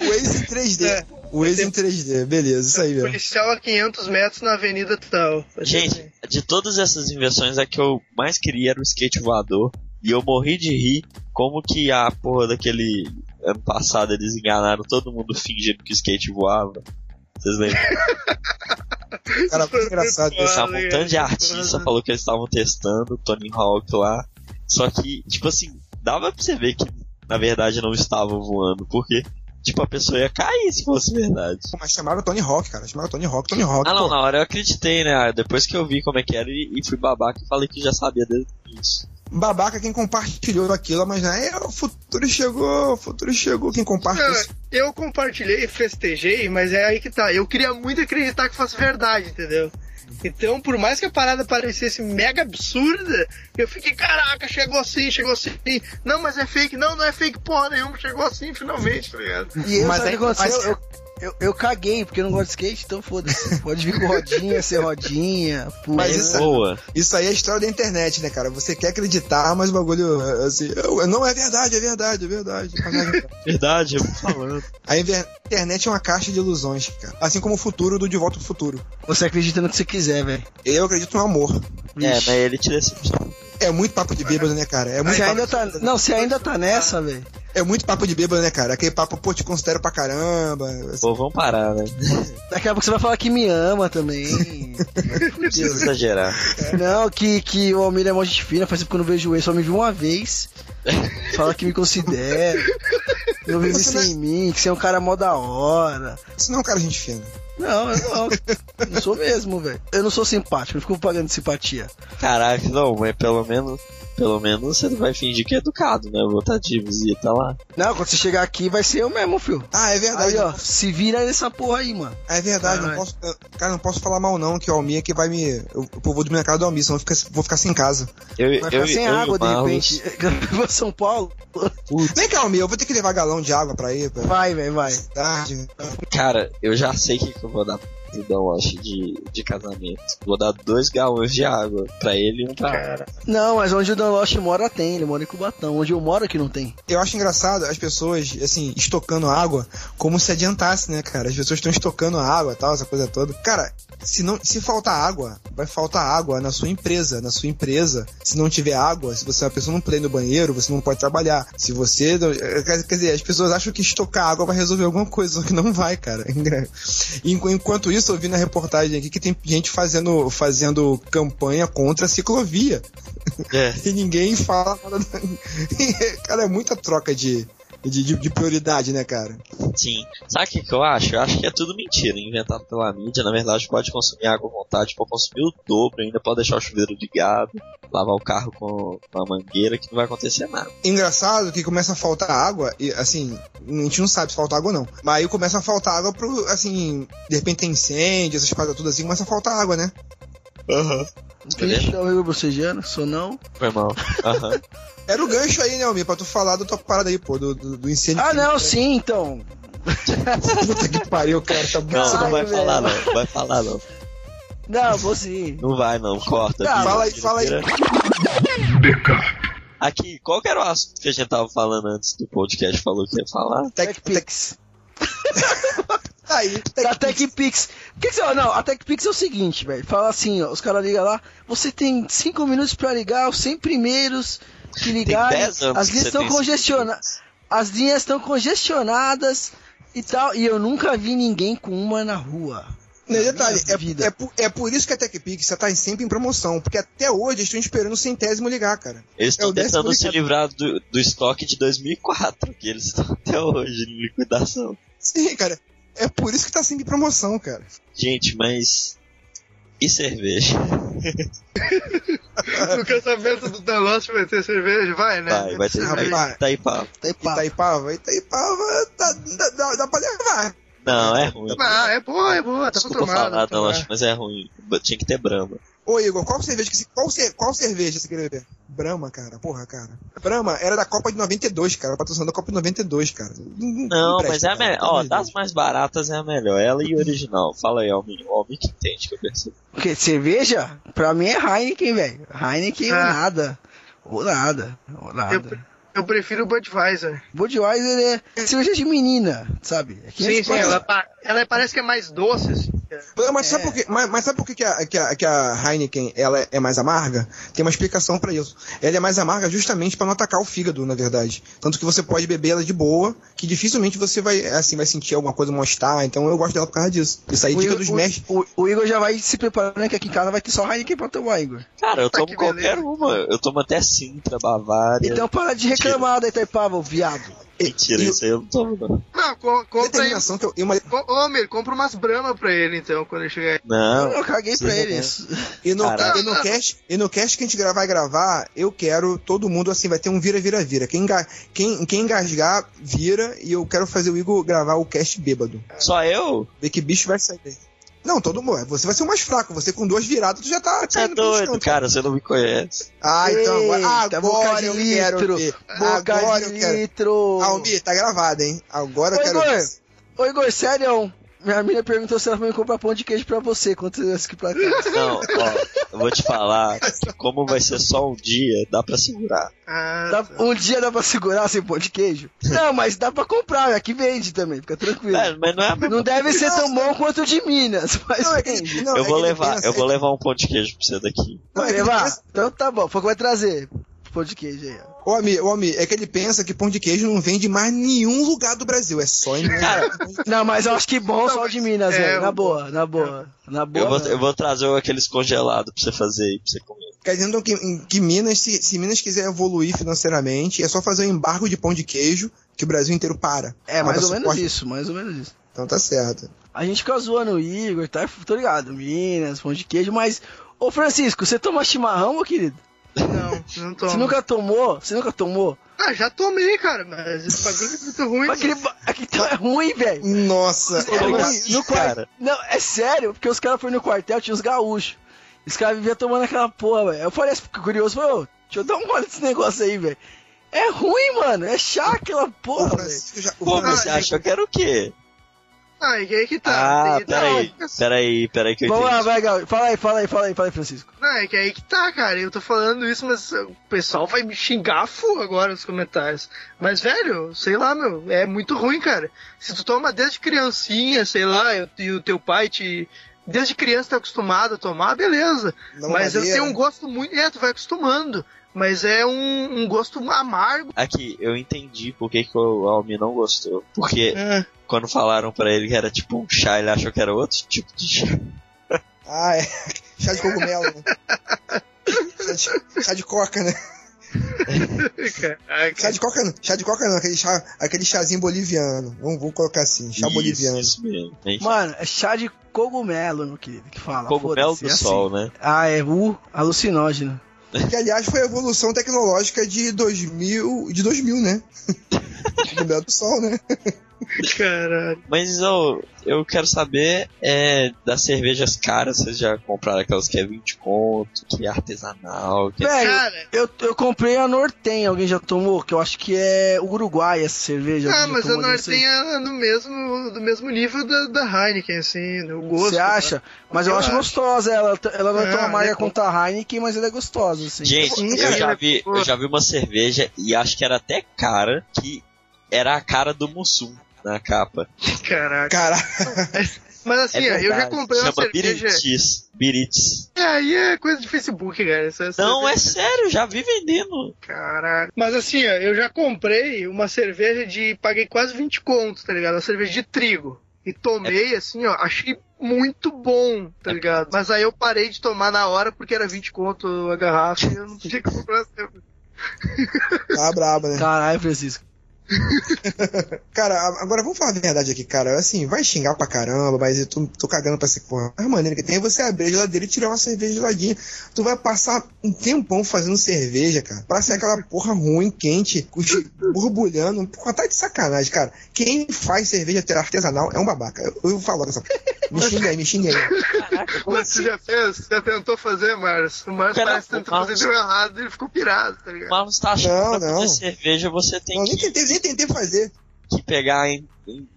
O Waze em 3D. É. O Waze em 3D, beleza, isso aí mesmo. policial a 500 metros na avenida tal. Gente, de todas essas invenções, a que eu mais queria era o skate voador. E eu morri de rir como que a porra daquele ano passado eles enganaram todo mundo fingindo que o skate voava. Vocês lembram? Cara, muito engraçado isso. Essa montão de artista falou que eles estavam testando o Tony Hawk lá. Só que, tipo assim, dava pra você ver que na verdade não estavam voando, porque, tipo, a pessoa ia cair se fosse verdade. Mas chamaram o Tony Hawk, cara. Chamaram o Tony Hawk, Tony Hawk. Ah não, pô. na hora eu acreditei, né? Depois que eu vi como é que era e, e fui babaca e falei que já sabia desde isso. Babaca quem compartilhou aquilo, mas né, é, o futuro chegou, o futuro chegou. Quem compartilhou. Não, eu compartilhei e festejei, mas é aí que tá. Eu queria muito acreditar que fosse verdade, entendeu? Então, por mais que a parada parecesse mega absurda, eu fiquei, caraca, chegou assim, chegou assim. Não, mas é fake. Não, não é fake porra nenhuma, chegou assim finalmente, tá ligado? E eu, Mas aí- que aconteceu? mas- Eu, eu, eu caguei, porque eu não gosto de skate, então foda-se. Pode vir com rodinha, ser rodinha, pula. Mas isso- Boa. Isso aí é a história da internet, né, cara? Você quer acreditar, mas o bagulho, assim, eu- não é verdade, é verdade, é verdade. Verdade, eu tô falando. A internet é uma caixa de ilusões, cara. Assim como o futuro do De Volta pro Futuro. Você acredita no que você quiser, velho. Eu acredito no amor. É, mas ele te decepciona. É muito papo de bêbado, né, cara? É muito, Você ainda tá. Não, você ainda tá nessa, velho. é muito papo de bêbado, né, cara? Aquele papo, pô, te considero pra caramba. assim. Pô, vamos parar, né? Daqui a pouco você vai falar que me ama também. Não precisa exagerar. Não, que, que o Almir é mó gente fina, faz tempo que eu não vejo ele, só me viu uma vez. Fala que me considera. Não vive Você não é- sem mim, que você é um cara mó da hora. Isso não é um cara gente fina. Não, eu não. Não sou mesmo, velho. Eu não sou simpático, eu fico pagando simpatia. Caraca, não, mas pelo menos. Pelo menos você não vai fingir que é educado, né? Eu vou estar de visita lá. Não, quando você chegar aqui vai ser eu mesmo, filho. Ah, é verdade. Aí, ó, se vira nessa porra aí, mano. É verdade, não Caralho. posso, eu- cara, não posso falar mal não, que o Almir é que vai me... Eu, eu vou dormir na casa do Almir, senão eu ficar- vou ficar sem casa. Eu, Vai eu, ficar sem eu água de repente. Vou São Paulo. Vem cá, Almir, eu vou ter que levar galão de água pra ir, pra Vai, velho, vai. tarde. Cara, eu já sei o que, que eu vou dar pro Downwash de, de casamento. Vou dar dois galões de água pra ele e um pra Cara, Não, mas onde o Dan Lost mora tem, ele mora em Cubatão. Onde eu moro aqui não tem. Eu acho engraçado as pessoas, assim, estocando água como se adiantasse, né, cara? As pessoas estão estocando água e tal, essa coisa toda. Cara, se, não, se faltar água, vai faltar água na sua empresa. Na sua empresa, se não tiver água, se você é uma pessoa não puder ir no banheiro, você não pode trabalhar. Se você. não- eh, Quer dizer, as pessoas acham que estocar água vai resolver alguma coisa, só que não vai, cara. Enqu- Enquanto isso, eu vi na reportagem aqui que tem gente fazendo, fazendo campanha contra a ciclovia. É. E ninguém fala nada. da- cara, é muita troca de, de, de- de prioridade, né, cara? Sim. Sabe o que, que eu acho? Eu acho que é tudo mentira, inventado pela mídia. Na verdade, pode consumir água à vontade, pode consumir o dobro, ainda pode deixar o chuveiro ligado, lavar o carro com a mangueira, que não vai acontecer nada. Engraçado que começa a faltar água, e assim, a gente não sabe se falta água ou não. Mas aí começa a faltar água pro, assim, de repente tem incêndio, essas coisas tudo assim, começa a faltar água, né? Aham. Vixe, é o Rio Brocejano, sou não. Foi mal. Aham. Era o gancho aí, né, Almir, pra tu falar da tua parada aí, pô, do, do, do incêndio. Ah, não, sim, então. Puta que pariu, cara, tá Não, muito não vai velho. falar não, vai falar não. Não, vou sim. Não vai não, corta. Tá, tira, fala aí, tira, fala aí. tira. Aqui, qual que era o assunto que a gente tava falando antes do podcast? Falou que ia falar? Tech, tech, TechPix. tá aí, Da tech, TechPix. Que que você. Não, a TechPix é o seguinte, velho. Fala assim, ó. Os caras ligam lá. Você tem 5 minutos pra ligar, os 100 primeiros que ligarem. 10 anos As linhas estão congestionadas. As linhas estão congestionadas e tal. E eu nunca vi ninguém com uma na rua. Não, detalhe, é, é, por, é por isso que a TechPix tá sempre em promoção, porque até hoje eles estão esperando o centésimo ligar, cara. Eles É estão décimo tentando se ligado. livrar do, do estoque de 2004, que eles estão até hoje em liquidação. Sim, cara, é por isso que tá sempre em promoção, cara. Gente, mas e cerveja. No casamento do The Lost vai ter cerveja, vai, né? Vai, vai ter cerveja. Itaipava. Itaipava. Itaipava, Itaipava, dá, dá, dá, dá pra levar. Não, é ruim. Ah, é boa, é boa, tá pra Desculpa tomar. falar, tomar. acho, mas é ruim. Tinha que ter Brahma. Ô Igor, qual cerveja que se- qual, qual cerveja você queria beber? Brahma, cara, porra, cara. Brahma era da Copa de 92, cara, patrocinando a Copa de 92, cara. Não, presta, mas é a melhor. Ó, das mais baratas é a melhor. Ela e original. Fala aí, Almin. O Almin que entende, que eu percebo. O quê? Cerveja? Pra mim é Heineken, velho. Heineken ou Ah. nada. Ou nada. Ou nada. Eu prefiro o Budweiser. Budweiser é cerveja de menina, sabe? É que Sim, sim, ela, ela parece que é mais doce, assim. Mas, sabe É. por quê? Mas, mas sabe por que, que, a, que, a, que a Heineken ela é- é mais amarga? Tem uma explicação pra isso. Ela é mais amarga justamente pra não atacar o fígado, na verdade. Tanto que você pode beber ela de boa, que dificilmente você vai assim vai sentir alguma coisa mostar. Então eu gosto dela por causa disso. Isso aí o, dica Igor, dos o- mestres. o- o Igor já vai se preparando que aqui em casa vai ter só Heineken pra tomar, Igor. Cara, eu Tá, tomo que qualquer beleza. uma. Eu tomo até Sintra, Bavária. Então para de reclamar da Itaipava, viado. Mentira, e- isso aí eu não tomo, não. Não, co- compra aí. Que eu, Co- Ô, Mir, compra umas Brahma pra ele, então, quando ele chegar. Não. Eu caguei pra eles. E no, Caraca. e, no cast, e no cast que a gente vai gravar, eu quero todo mundo assim, vai ter um vira-vira-vira. Quem, quem, quem engasgar, vira, e eu quero fazer o Igor gravar o cast bêbado. Só eu? Ver que bicho vai sair daí. Não, todo mundo. Você vai ser o mais fraco. Você com duas viradas, tu já tá Você é doido, cara. Você não me conhece. Ah, então agora, Eita, agora boca de eu quero litro. ver. Boca Agora de eu quero. litro. Almir, tá gravado, hein? Agora eu Ô, quero Igor. ver. Ô Igor, sério? Minha amiga perguntou se ela vai me comprar pão de queijo pra você quando você aqui pra cá. Não, ó, eu vou te falar. Como vai ser só um dia, dá pra segurar. Ah, Dá- tá. um dia dá pra segurar sem pão de queijo? Não, mas dá pra comprar, aqui vende também, fica tranquilo. É, mas não é Não deve ser tão bom quanto o de Minas, mas Não, é que, vende. não, Eu é vou que levar, pensa- eu vou é que- levar um pão de queijo pra você daqui. é Vai que ele levar? Então tá bom, foi que vai trazer pão de queijo aí, ó. Ô, Almir, ô, Almir, é que ele pensa que pão de queijo não vende em mais nenhum lugar do Brasil. É só em Minas. Não, mas eu acho que bom só o de Minas, é, velho. Na boa, na boa. Na boa. Eu vou, eu vou trazer aqueles congelados pra você fazer aí, pra você comer. Quer dizer então, que, que Minas, se, se Minas quiser evoluir financeiramente, é só fazer um embargo de pão de queijo que o Brasil inteiro para. É, mais Mas ou menos suporte- isso, mais ou menos isso. Então tá certo. A gente fica zoando o Igor, tá? Tô ligado, Minas, pão de queijo, mas. Ô Francisco, você toma chimarrão, meu querido? Não, não tomo. Você nunca tomou? Você nunca tomou? Ah, já tomei, cara, mas esse bagulho é muito ruim. Aquele, ba- aquele então é ruim, velho. Nossa, É ruim. assim, no cara? quartel. Não, é sério, porque os caras foram no quartel, tinha os gaúchos. Os caras viviam tomando aquela porra, velho. Eu falei assim, curioso, falei, ô, deixa eu dar um gole desse negócio aí, velho. É ruim, mano. É chato aquela o porra, velho. Francisco já. o Pô, mas Francisco- você achou que era o quê? Ah, e aí que tá. Ah, tem- peraí, Não, peraí, peraí que eu Vamos lá, vai, Gal. Fala aí, fala aí, fala aí, fala aí, Francisco. Não, é que aí que tá, cara. Eu tô falando isso, mas o pessoal vai me xingar full agora nos comentários. Mas, velho, sei lá, meu, é muito ruim, cara. Se tu toma desde criancinha, sei lá, e- e o teu pai te. Desde criança tá acostumado a tomar, beleza. Não mas eu madeira. tenho um gosto muito. É, tu vai acostumando. Mas é um, um gosto amargo. Aqui, eu entendi por que, que o Almi não gostou. Porque É. quando falaram pra ele que era tipo um chá, ele achou que era outro tipo de chá. Ah, é. Chá de cogumelo, né? chá, de, chá de coca, né? Chá de coca não. Chá de coca não, aquele, chá, aquele chazinho boliviano. Vamos, vamos colocar assim, chá Isso, boliviano. Isso mesmo. Enfim, Mano, é chá de cogumelo, meu querido, que fala. Cogumelo do é assim. sol, né? Ah, é uh, alucinógeno. Que aliás foi a evolução tecnológica de 2000, de 2000, né? Cogumelo do sol, né? Caralho. Mas eu, eu quero saber é, das cervejas caras, vocês já compraram aquelas que é 20 conto, que é artesanal, que é... Velho, eu, eu comprei a Norten, alguém já tomou? Que eu acho que é Uruguai essa cerveja. ah, mas a? Norten é no mesmo, do mesmo nível da, da Heineken, assim, no gosto. Você acha? Mas eu, Eu acho acho. gostosa ela. Ela não é tão Ah, amarga é quanto a Heineken, mas ela é gostosa, assim. Gente, eu cara, já, vi, eu já vi uma cerveja e acho que era até cara, que era a cara do Mussum na capa. Caraca. Cara, Mas assim, é eu já comprei uma Chama cerveja. Biritis. Biritis. É, aí é coisa de Facebook, cara. Essa Não, é cerveja- sério, já vi vendendo. Caraca. Mas assim, ó, eu já comprei uma cerveja de. Paguei quase 20 contos, tá ligado? Uma cerveja de trigo. E tomei, assim, ó, achei muito bom, tá ligado? Mas aí eu parei de tomar na hora porque era 20 conto a garrafa e eu não tinha que comprar cerveja. tá braba, né? Caralho, Francisco. Cara, agora vamos falar a verdade aqui, cara. Assim, vai xingar pra caramba, mas eu tô, tô cagando pra essa porra. A maneira que tem é você abrir a geladeira e tirar uma cerveja geladinha. Tu vai passar um tempão fazendo cerveja, cara. Pra ser aquela porra ruim, quente, borbulhando. Porra, tá de sacanagem, cara. Quem faz cerveja artesanal é um babaca. Eu, eu falo dessa Me xinga aí, me xinga aí. Mas você já fez? Já tentou fazer, Marcos? O Marcos Cara, parece que tentou Marcos- fazer deu errado e ele ficou pirado, tá O ligado? Marlon tá achando Não, que pra não. fazer cerveja você tem nem que, tentei, nem tentei fazer. que pegar a in-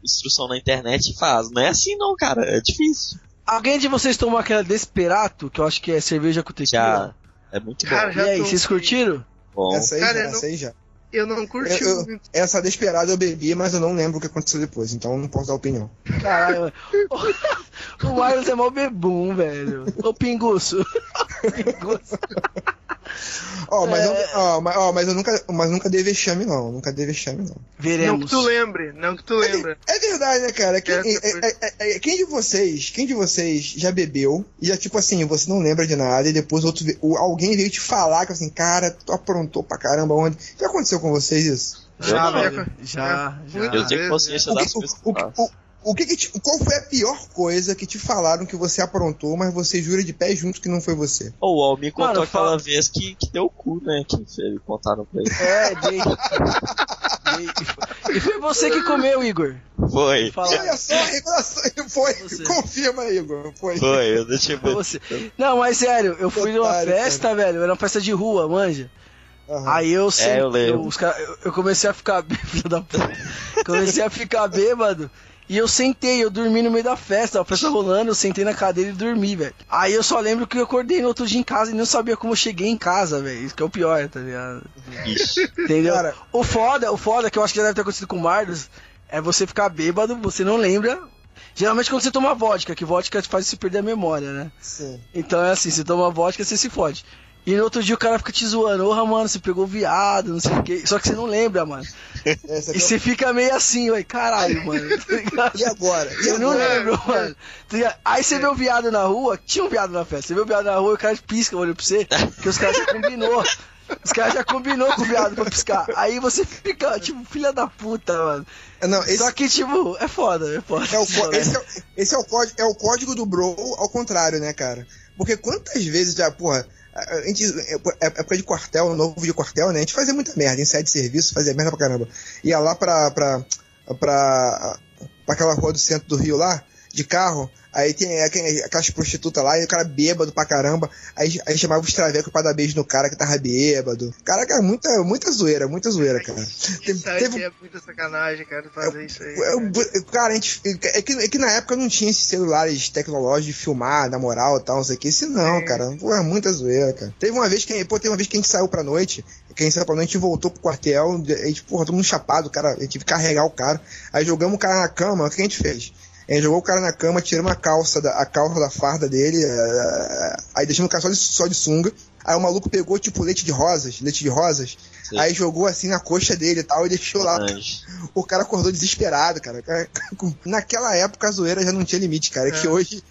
instrução na internet e faz. Não é assim não, cara. É difícil. Alguém de vocês tomou aquela Desperato, que eu acho que é cerveja com tequila? Já. É muito Cara, bom. E aí, vocês curtiram? bom. Essa aí Cara, já, eu não- essa aí já. Eu não curti Eu- eu-. Essa desesperada eu bebi, mas eu não lembro o que aconteceu depois, então eu não posso dar opinião. Caralho. O Marlos é mó bebum, velho. Ô pinguço. pinguço. Ó, mas, É. mas, ó, mas eu nunca, mas nunca dei vexame, não. Nunca dei vexame, não. Não que Veremos. tu lembre, não que tu lembre. É verdade, né, cara? Quem, É, é- é- é- é- quem de vocês, quem de vocês já bebeu e já, tipo assim, você não lembra de nada e depois outro, o- alguém veio te falar que assim, cara, tu aprontou pra caramba onde? Já aconteceu com vocês isso? Já. Já, já. Muito. Eu tenho consciência O das que, coisas que o, que que te- qual foi a pior coisa que te falaram que você aprontou, mas você jura de pé junto que não foi você? O Al me contou Mano, aquela fala- vez que, que deu o cu, né? Que ele contaram pra ele. É, dei. Dei. E foi você que comeu, Igor. Foi. Fala. Olha só, revelação, foi, Você. confirma Igor, foi. Foi, eu deixei Foi você. Não, mas sério, eu fui numa Otário, festa, velho. Era uma festa de rua, manja. Aham. Aí eu sei. eu os cara- eu, eu comecei a ficar bê- filho da puta. Comecei a ficar bêbado. E eu sentei, eu dormi no meio da festa, a festa rolando, eu sentei na cadeira e dormi, velho. Aí eu só lembro que eu acordei no outro dia em casa e não sabia como eu cheguei em casa, velho. Isso que é o pior, tá ligado? Ixi. Entendeu? Cara- o foda, o foda que eu acho que já deve ter acontecido com o Marlos é você ficar bêbado, você não lembra. Geralmente quando você toma vodka, que vodka te faz você perder a memória, né? Sim. Então é assim, você toma vodka, você se fode. E no outro dia o cara fica te zoando, porra, mano, você pegou viado, não sei o quê. Só que você não lembra, mano. Essa E é- você fica meio assim, ué, caralho, mano. Tá? E agora? E Eu não agora? lembro, mano. Tá? Aí você vê o viado na rua, tinha um viado na festa, você vê o viado na rua e o cara pisca o olho pra você, que os caras já combinou. Os caras já combinou com o viado pra piscar. Aí você fica, tipo, filha da puta, mano. Não, esse, Só que, tipo, é foda, é foda. É o, có- esse, é, o- esse é o código, é o código do bro ao contrário, né, cara? Porque quantas vezes já, porra, a gente, é, é época de quartel, novo de quartel, né? A gente fazia muita merda, em sede de serviço, fazia merda pra caramba. Ia lá pra, pra, pra, pra aquela rua do centro do Rio lá, de carro, aí tem aqu- aquelas prostitutas lá, e o cara bêbado pra caramba, aí, aí chamava os travecos pra dar beijo no cara que tava bêbado. Caraca, muita, muita zoeira, muita zoeira, cara. Teve- Isso aí teve- é muita sacanagem, cara, fazer isso aí. é, Cara, a gente, é, que, é que na época não tinha esses celulares tecnológicos de filmar, na moral e tal, não sei o que. Se não, É. cara, pô, é muita zoeira, cara. Teve uma vez que, pô, teve uma vez que a gente saiu pra noite, que a gente saiu pra noite e voltou pro quartel, a gente, porra, todo mundo chapado, cara, a gente teve que carregar o cara. Aí jogamos o cara na cama, o que a gente fez? Gente jogou o cara na cama, tiramos a calça da, a calça da farda dele, eh, aí deixamos o cara só de, só de sunga. Aí o maluco pegou, tipo, leite de rosas, leite de rosas, Sim. aí jogou assim na coxa dele e tal, e deixou lá. Anjo. O cara acordou desesperado, cara. Naquela época a zoeira já não tinha limite, cara. É que É. hoje.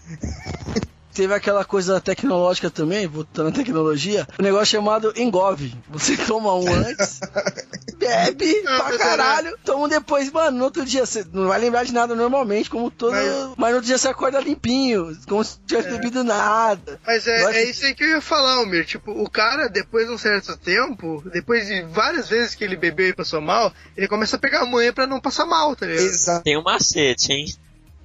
Teve aquela coisa tecnológica também, voltando à tecnologia, um negócio chamado engove. Você toma um antes, bebe Não, pra caralho, toma um depois, mano, no outro dia você não vai lembrar de nada normalmente, como todo. Mas, Mas- no outro dia você acorda limpinho, como se tivesse bebido nada. Mas é, é isso aí que eu ia falar, Almir. Tipo, o cara, depois de um certo tempo, depois de várias vezes que ele bebeu e passou mal, ele começa a pegar a manha pra não passar mal, tá ligado? Exato. Tem um macete, hein?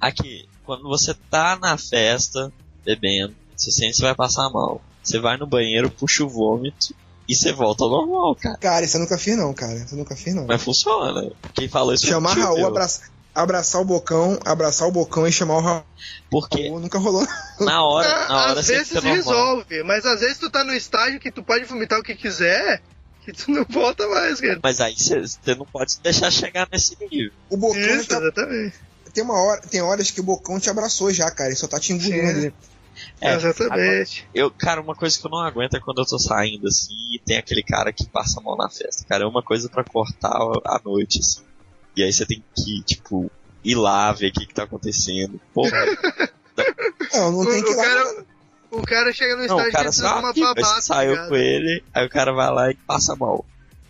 Aqui, quando você tá na festa, bebendo, você sente que você vai passar mal. Você vai no banheiro, puxa o vômito e você volta ao normal, cara. Cara, isso eu nunca fiz, não, cara. Isso eu nunca fiz, não. Mas funciona. Quem falou isso foi Chamar Raul, meu. abraçar, abraçar o bocão, abraçar o bocão e chamar o Raul. Porque Nunca rolou. na hora, na Ah, hora às você vezes fica normal. resolve, mas às vezes tu tá no estágio que tu pode vomitar o que quiser, que tu não volta mais, cara. Mas aí você não pode deixar chegar nesse nível. O bocão Isso, tá- exatamente. tem uma hora, tem horas que o bocão te abraçou já, cara. Ele só tá te engolindo. É, exatamente. Eu, cara, uma coisa que eu não aguento é quando eu tô saindo assim e tem aquele cara que passa a mão na festa. Cara, é uma coisa pra cortar a noite, assim. E aí você tem que, tipo, ir lá ver o que, que tá acontecendo. Porra, Não, não tem O- que ir o lá. cara- O cara chega no não, estágio o cara só uma babá, você saiu tá com ele, aí o cara vai lá e passa mal.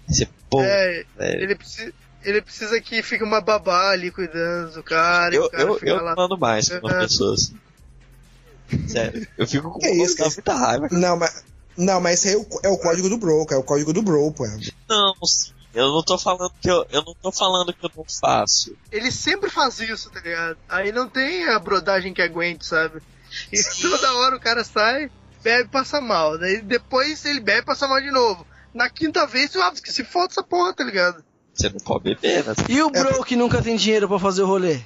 Aí você, pô, É, velho. ele precisa. Ele precisa que fique uma babá ali cuidando do cara. e Eu, o cara eu, fica eu lá. mando mais pra uma É. Sério, eu fico com Que isso, muita raiva. Não, mas. Não, mas esse aí é o, é o código do bro, cara. É o código do bro, pô. Não, eu não tô falando que eu, eu não tô falando que eu não faço. Ele sempre faz isso, tá ligado? Aí não tem a brodagem que aguente, sabe? E toda hora o cara sai, bebe e passa mal. Daí depois ele bebe e passa mal de novo. Na quinta vez, ah, que se foda essa porra, tá ligado? Você não pode beber, né? E o bro que nunca tem dinheiro pra fazer o rolê?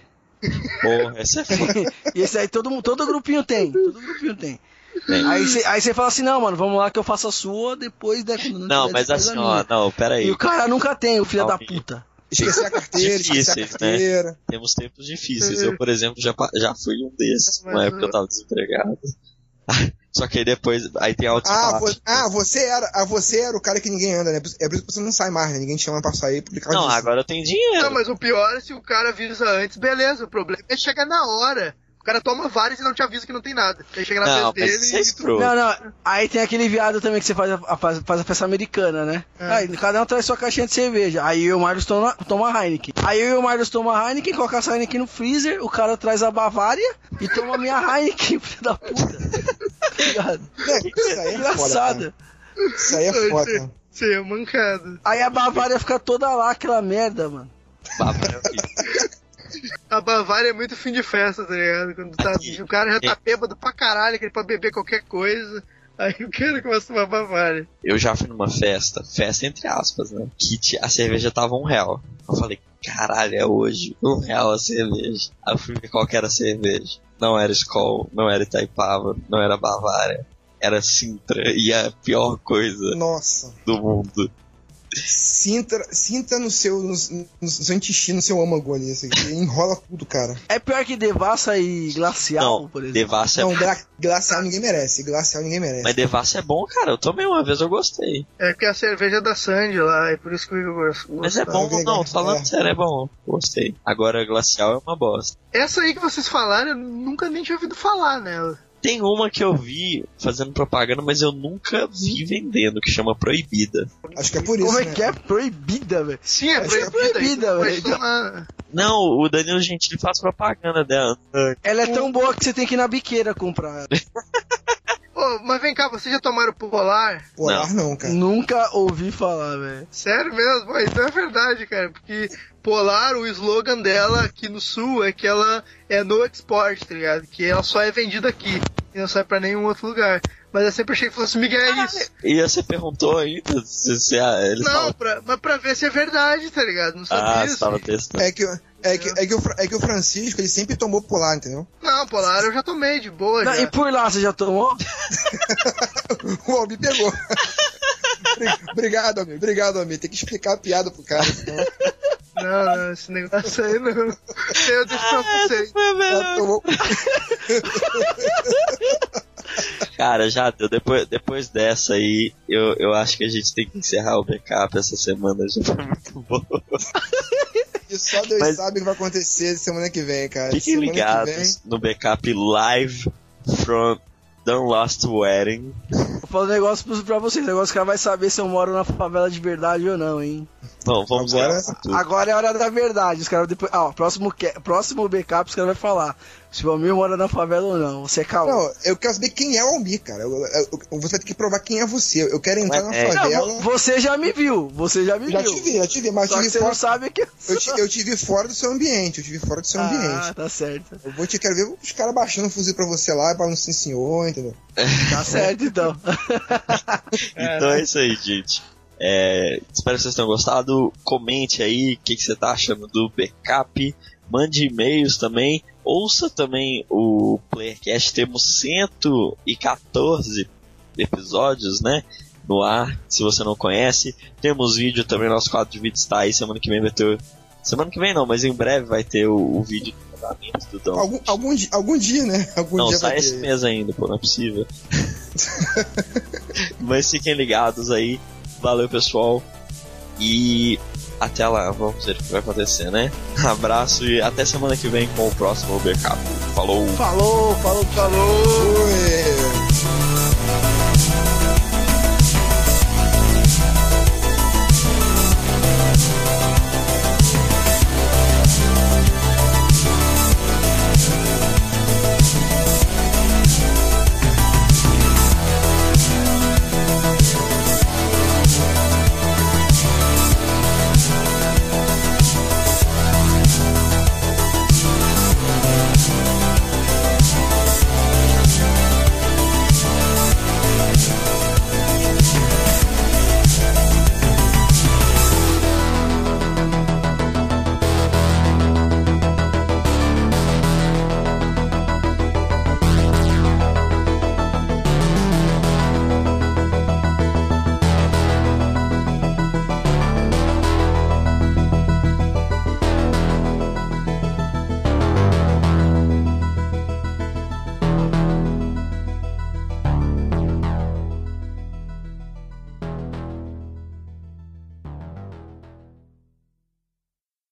Porra, essa é foda. E esse aí todo, todo grupinho tem. Todo grupinho tem. Aí você aí fala assim, não, mano, vamos lá que eu faço a sua, depois, né, quando não Não, mas assim, ó, não, pera aí. E o cara nunca tem, o filho Não, da puta. Esquecer a carteira, esquecer a Difíceis, né? carteira. Temos tempos difíceis. Eu, por exemplo, já, já fui um desses, Mas na época eu tava desempregado. Só que aí depois, aí tem altos e Ah, vo- ah, você era, ah, você era o cara que ninguém anda, né? É por isso que você não sai mais, né? Ninguém te chama pra sair por causa Não, disso. agora eu tenho dinheiro. Não, mas o pior é se o cara avisa antes, beleza. O problema é chegar na hora. O cara toma vários e não te avisa que não tem nada. Aí chega na Não, dele é e escroto. Não, não, aí tem aquele viado também que você faz a, a- faz, faz a peça americana, né? É. Aí cada um traz sua caixinha de cerveja. Aí eu e o Marlos toma, toma Heineken. Aí eu e o Marlos toma Heineken, coloca essa Heineken no freezer, o cara traz a Bavária e toma a minha Heineken, filho da puta. Tá ligado? É, isso aí é foda. Isso aí é é mancada. Aí a Bavária fica toda lá, aquela merda, mano. Bavária é horrível. A Bavária é muito fim de festa, tá ligado? Quando tá- Aqui. o cara já tá É. bêbado pra caralho, que ele pode beber qualquer coisa. Aí o cara começa a tomar Bavária. Eu já fui numa festa, festa entre aspas, né? Que ti- a cerveja tava um real. Eu falei, caralho, é hoje, um real a cerveja. Aí eu fui ver qual que era a cerveja. Não era Skol, não era Itaipava, não era Bavária. Era Sintra, e a pior coisa Nossa. do mundo. Sinta, sinta no seu, no, no seu intestino, no seu âmago ali. Aqui. Enrola tudo, cara. É pior que Devassa e Glacial, Não, por exemplo. Devassa é Não, gla, glacial ninguém merece. Glacial ninguém merece. Mas Devassa é bom, cara. Eu tomei uma vez, eu gostei. É porque a cerveja é da Sandy lá, é por isso que eu gosto. Mas é bom, não, tô falando É. sério, é bom. Gostei. Agora, Glacial é uma bosta. Essa aí que vocês falaram, eu nunca nem tinha ouvido falar nela. Tem uma que eu vi fazendo propaganda, mas eu nunca vi vendendo, que chama Proibida. Acho que é por isso. Como é né? que é? Proibida, velho. Sim, é Acho que é proibida. então velho. Não, o Danilo Gentili faz propaganda dela. Ela é tão boa que você tem que ir na biqueira comprar. Ô, mas vem cá, vocês já tomaram Polar? Polar não, cara. Nunca ouvi falar, velho. Sério mesmo? Pô, então é verdade, cara. Porque Polar, o slogan dela aqui no sul é que ela é no export, tá ligado? Que ela só é vendida aqui e não sai pra nenhum outro lugar. Mas eu sempre achei que fosse Miguel é isso. E você perguntou ainda se, se a- ele Não, fala- pra, mas pra ver se é verdade, tá ligado? Não sabia Ah, isso. você tava testando. É que, é, que, é, que o, é que o Francisco, ele sempre tomou polar, entendeu? Não, Polar eu já tomei de boa Não, já. e por lá, você já tomou? O Almi pegou. Obrigado, Almi. Obrigado, Almi. Tem que explicar a piada pro cara. Senão Não, não, esse negócio aí não. Eu deixo pra vocês. ela tomou... Cara, já deu. Depois, depois dessa aí, eu, eu acho que a gente tem que encerrar o backup essa semana. Já foi muito bom. E só Deus Mas- sabe o que vai acontecer semana que vem, cara. Fiquem semana que vem. ligados no backup live from The Lost Wedding. Vou falar um negócio pra- vocês. O negócio que ela vai saber se eu moro na favela de verdade ou não, hein? Não, vamos Agora- tudo. Agora é a hora da verdade. Os caras depois. Ah, ó, próximo, próximo backup, os caras vão falar se o Almir mora na favela ou não. Você é calma. Não, eu quero saber quem é o Almi, cara. Eu, eu- eu- você vai ter que provar quem é você. Eu quero entrar Mas na é- favela. Não, vo- você já me viu. Você já me Já viu. te vi, já te vi, mas Só te você vi não fora. sabe que eu Eu te, eu te vi fora do seu ambiente, eu te vi fora do seu Ah, ambiente. tá certo. Eu vou te quero ver os caras baixando o fuzil pra você lá, falando sim senhor, entendeu? Tá certo, então. Então é isso aí, gente. É, espero que vocês tenham gostado. Comente aí o que, que você tá achando do backup. Mande e-mails também. Ouça também o Playercast. Temos 114 episódios, né? No ar, se você não conhece. Temos vídeo também, nosso quadro de vídeo está aí. Semana que vem vai ter. Semana que vem não, mas em breve vai ter o, o vídeo do casamento do Dom. Algum, algum, dia, algum dia, né? Algum Não, dia sai vai esse mês ainda, pô, não é possível. Mas fiquem ligados aí. Valeu, pessoal. E até lá, vamos ver o que vai acontecer, né? Abraço e até semana que vem com o próximo backup. Falou! Falou, falou, falou.